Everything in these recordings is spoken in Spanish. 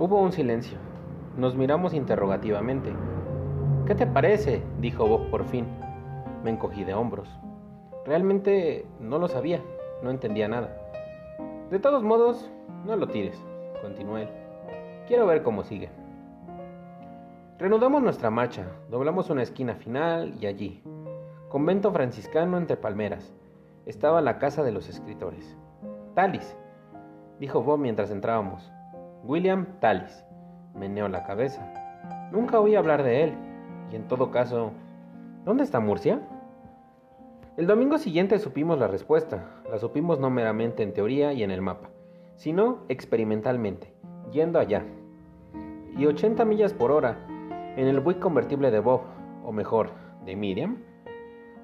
Hubo un silencio. Nos miramos interrogativamente. ¿Qué te parece? dijo Bob por fin. Me encogí de hombros. Realmente no lo sabía, no entendía nada. De todos modos, no lo tires, continuó él. Quiero ver cómo sigue. Reanudamos nuestra marcha, doblamos una esquina final y allí, convento franciscano entre palmeras, estaba la casa de los escritores. Talis, dijo Bob mientras entrábamos. William Talis. Meneó la cabeza. Nunca oí hablar de él. Y en todo caso, ¿dónde está Murcia? El domingo siguiente supimos la respuesta. La supimos no meramente en teoría y en el mapa, sino experimentalmente, yendo allá. Y 80 millas por hora, en el Buick convertible de Bob, o mejor, de Miriam,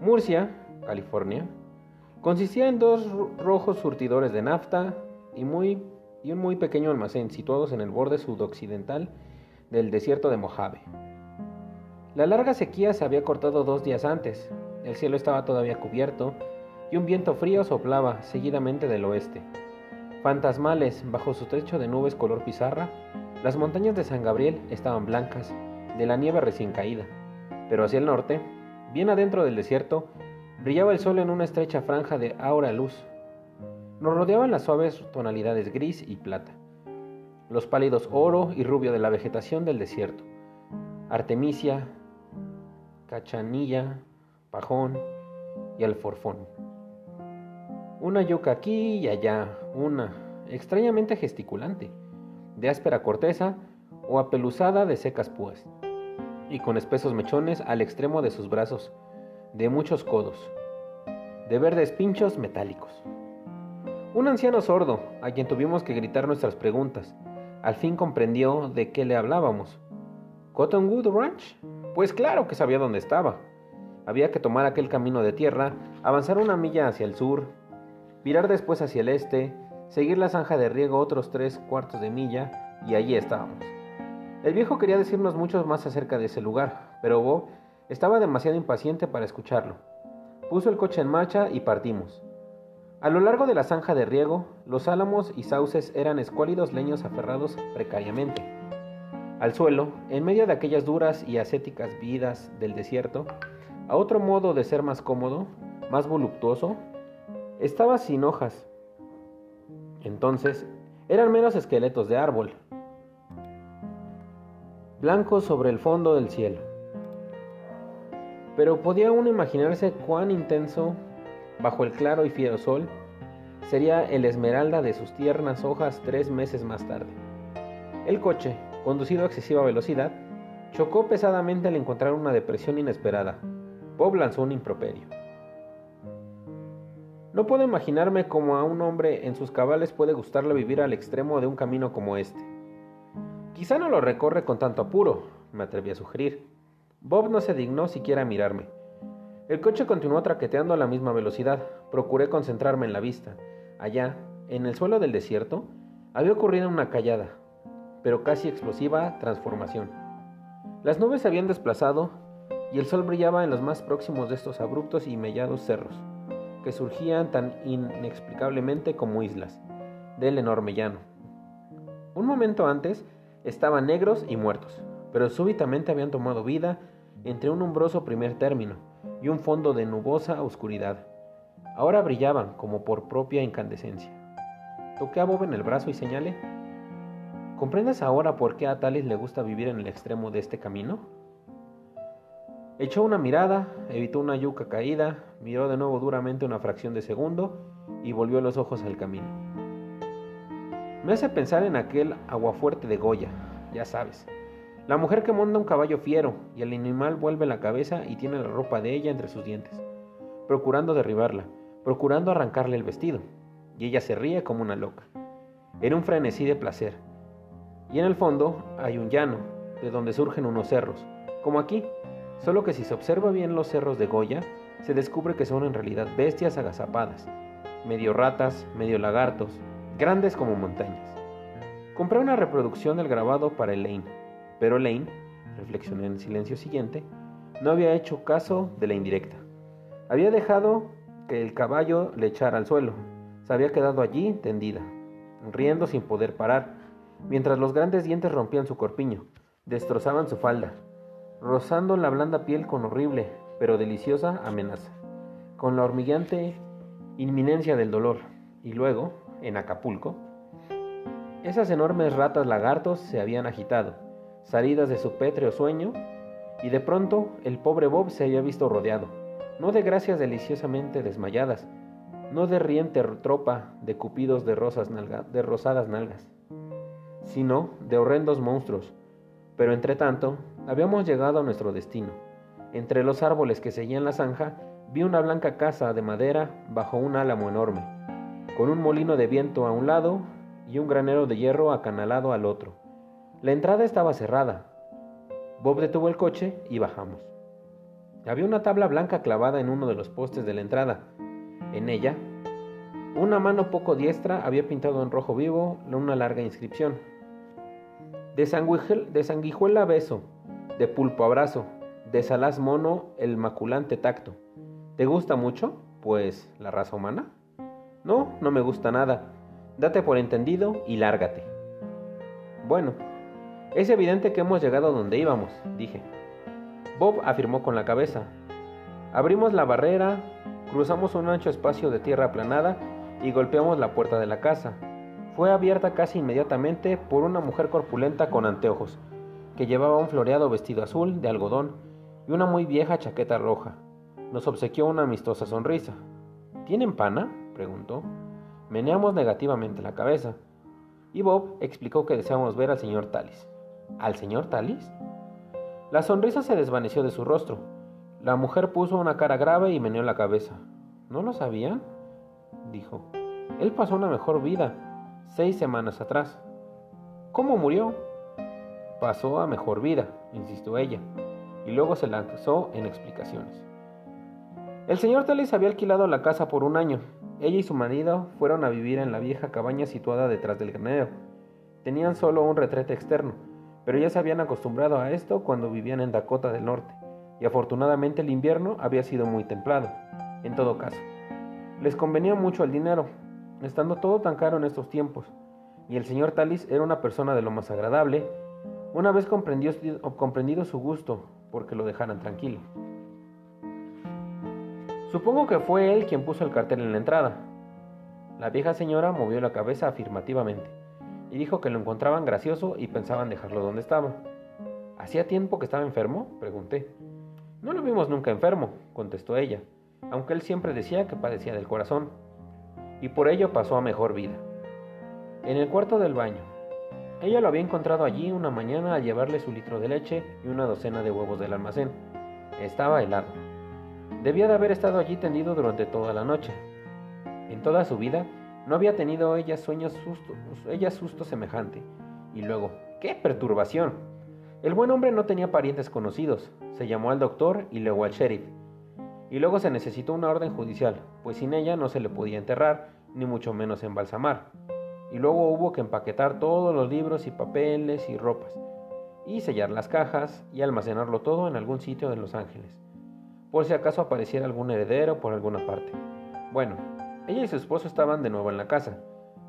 Murcia, California, consistía en dos rojos surtidores de nafta y, muy, y un muy pequeño almacén situados en el borde sudoccidental del desierto de Mojave. La larga sequía se había cortado dos días antes, el cielo estaba todavía cubierto y un viento frío soplaba seguidamente del oeste. Fantasmales, bajo su techo de nubes color pizarra, las montañas de San Gabriel estaban blancas, de la nieve recién caída. Pero hacia el norte, bien adentro del desierto, brillaba el sol en una estrecha franja de aura luz. Nos rodeaban las suaves tonalidades gris y plata, los pálidos oro y rubio de la vegetación del desierto. Artemisia, cachanilla, pajón y alforfón. Una yuca aquí y allá, una, extrañamente gesticulante, de áspera corteza o apeluzada de secas púas, y con espesos mechones al extremo de sus brazos, de muchos codos, de verdes pinchos metálicos. Un anciano sordo, a quien tuvimos que gritar nuestras preguntas, al fin comprendió de qué le hablábamos. ¿Cottonwood Ranch? Pues claro que sabía dónde estaba. Había que tomar aquel camino de tierra, avanzar una milla hacia el sur, virar después hacia el este, seguir la zanja de riego otros tres cuartos de milla, y allí estábamos. El viejo quería decirnos mucho más acerca de ese lugar, pero Bob estaba demasiado impaciente para escucharlo. Puso el coche en marcha y partimos. A lo largo de la zanja de riego, los álamos y sauces eran escuálidos leños aferrados precariamente. Al suelo, en medio de aquellas duras y ascéticas vidas del desierto, a otro modo de ser más cómodo, más voluptuoso, estaba sin hojas. Entonces, eran menos esqueletos de árbol, blancos sobre el fondo del cielo. Pero podía uno imaginarse cuán intenso, bajo el claro y fiero sol, sería el esmeralda de sus tiernas hojas tres meses más tarde. El coche, conducido a excesiva velocidad, chocó pesadamente al encontrar una depresión inesperada, Bob lanzó un improperio. No puedo imaginarme cómo a un hombre en sus cabales puede gustarle vivir al extremo de un camino como este. Quizá no lo recorre con tanto apuro, me atreví a sugerir. Bob no se dignó siquiera a mirarme. El coche continuó traqueteando a la misma velocidad. Procuré concentrarme en la vista. Allá, en el suelo del desierto, había ocurrido una callada, pero casi explosiva transformación. Las nubes se habían desplazado y el sol brillaba en los más próximos de estos abruptos y mellados cerros, que surgían tan inexplicablemente como islas del enorme llano. Un momento antes estaban negros y muertos, pero súbitamente habían tomado vida entre un umbroso primer término y un fondo de nubosa oscuridad. Ahora brillaban como por propia incandescencia. Toqué a Bob en el brazo y señalé. ¿Comprendes ahora por qué a Talis le gusta vivir en el extremo de este camino? Echó una mirada, evitó una yuca caída, miró de nuevo duramente una fracción de segundo y volvió los ojos al camino. Me hace pensar en aquel aguafuerte de Goya, ya sabes. La mujer que monta un caballo fiero y el animal vuelve la cabeza y tiene la ropa de ella entre sus dientes, procurando derribarla, procurando arrancarle el vestido, y ella se ríe como una loca. Era un frenesí de placer. Y en el fondo hay un llano, de donde surgen unos cerros, como aquí, Solo que si se observa bien los cerros de Goya, se descubre que son en realidad bestias agazapadas, medio ratas, medio lagartos, grandes como montañas. Compré una reproducción del grabado para Elaine, pero Elaine, reflexioné en el silencio siguiente, no había hecho caso de la indirecta. Había dejado que el caballo le echara al suelo. Se había quedado allí tendida, riendo sin poder parar, mientras los grandes dientes rompían su corpiño, destrozaban su falda, rozando la blanda piel con horrible, pero deliciosa amenaza, con la hormigueante inminencia del dolor. Y luego, en Acapulco, esas enormes ratas lagartos se habían agitado, salidas de su pétreo sueño, y de pronto el pobre Bob se había visto rodeado, no de gracias deliciosamente desmayadas, no de riente tropa de cupidos de, rosadas nalgas, sino de horrendos monstruos. Pero entre tanto, habíamos llegado a nuestro destino. Entre los árboles que seguían la zanja, vi una blanca casa de madera bajo un álamo enorme, con un molino de viento a un lado y un granero de hierro acanalado al otro. La entrada estaba cerrada. Bob detuvo el coche y bajamos. Había una tabla blanca clavada en uno de los postes de la entrada. En ella, una mano poco diestra había pintado en rojo vivo una larga inscripción. De, sanguijuela beso, de pulpo abrazo, de salaz mono el maculante tacto. ¿Te gusta mucho? Pues la raza humana. No, no me gusta nada. Date por entendido y lárgate. Bueno, es evidente que hemos llegado donde íbamos, dije. Bob afirmó con la cabeza. Abrimos la barrera, cruzamos un ancho espacio de tierra aplanada y golpeamos la puerta de la casa. Fue abierta casi inmediatamente por una mujer corpulenta con anteojos, que llevaba un floreado vestido azul de algodón y una muy vieja chaqueta roja. Nos obsequió una amistosa sonrisa. ¿Tienen pana? preguntó. Meneamos negativamente la cabeza. Y Bob explicó que deseamos ver al señor Talis. ¿Al señor Talis? La sonrisa se desvaneció de su rostro. La mujer puso una cara grave y meneó la cabeza. ¿No lo sabían? dijo. Él pasó una mejor vida seis semanas atrás. ¿Cómo murió? Pasó a mejor vida, insistió ella, y luego se lanzó en explicaciones. El señor Talis había alquilado la casa por un año. Ella y su marido fueron a vivir en la vieja cabaña situada detrás del granero. Tenían solo un retrete externo, pero ya se habían acostumbrado a esto cuando vivían en Dakota del Norte, y afortunadamente el invierno había sido muy templado. En todo caso, les convenía mucho el dinero, estando todo tan caro en estos tiempos, y el señor Talis era una persona de lo más agradable, una vez comprendido su gusto porque lo dejaran tranquilo. Supongo que fue él quien puso el cartel en la entrada. La vieja señora movió la cabeza afirmativamente y dijo que lo encontraban gracioso y pensaban dejarlo donde estaba. ¿Hacía tiempo que estaba enfermo? pregunté. No lo vimos nunca enfermo, contestó ella, aunque él siempre decía que padecía del corazón, y por ello pasó a mejor vida. En el cuarto del baño. Ella lo había encontrado allí una mañana al llevarle su litro de leche y una docena de huevos del almacén. Estaba helado. Debía de haber estado allí tendido durante toda la noche. En toda su vida no había tenido ella sueños susto, ella susto semejante. Y luego, ¡qué perturbación! El buen hombre no tenía parientes conocidos. Se llamó al doctor y luego al sheriff. Y luego se necesitó una orden judicial, pues sin ella no se le podía enterrar, ni mucho menos embalsamar. Y luego hubo que empaquetar todos los libros y papeles y ropas, y sellar las cajas y almacenarlo todo en algún sitio de Los Ángeles por si acaso apareciera algún heredero por alguna parte. Bueno, ella y su esposo estaban de nuevo en la casa,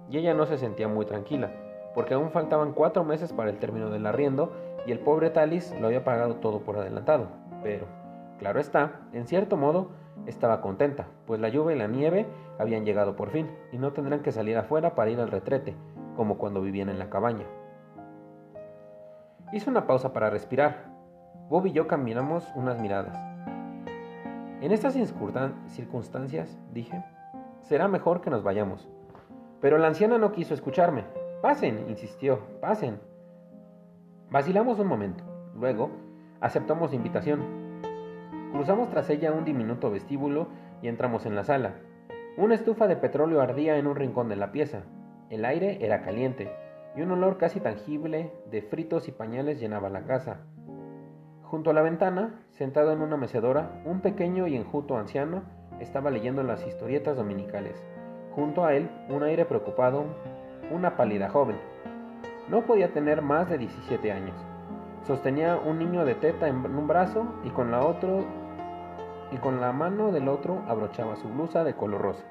y ella no se sentía muy tranquila, porque aún faltaban cuatro meses para el término del arriendo y el pobre Talis lo había pagado todo por adelantado. Pero, claro está, en cierto modo, estaba contenta, pues la lluvia y la nieve habían llegado por fin, y no tendrán que salir afuera para ir al retrete, como cuando vivían en la cabaña. Hizo una pausa para respirar. Bob y yo caminamos unas miradas. En estas circunstancias, dije, será mejor que nos vayamos. Pero la anciana no quiso escucharme. Pasen, insistió, pasen. Vacilamos un momento. Luego, aceptamos la invitación. Cruzamos tras ella un diminuto vestíbulo y entramos en la sala. Una estufa de petróleo ardía en un rincón de la pieza. El aire era caliente y un olor casi tangible de fritos y pañales llenaba la casa. Junto a la ventana, sentado en una mecedora, un pequeño y enjuto anciano estaba leyendo las historietas dominicales. Junto a él, un aire preocupado, una pálida joven. No podía tener más de 17 años. Sostenía un niño de teta en un brazo y con la otro y con la mano del otro abrochaba su blusa de color rosa.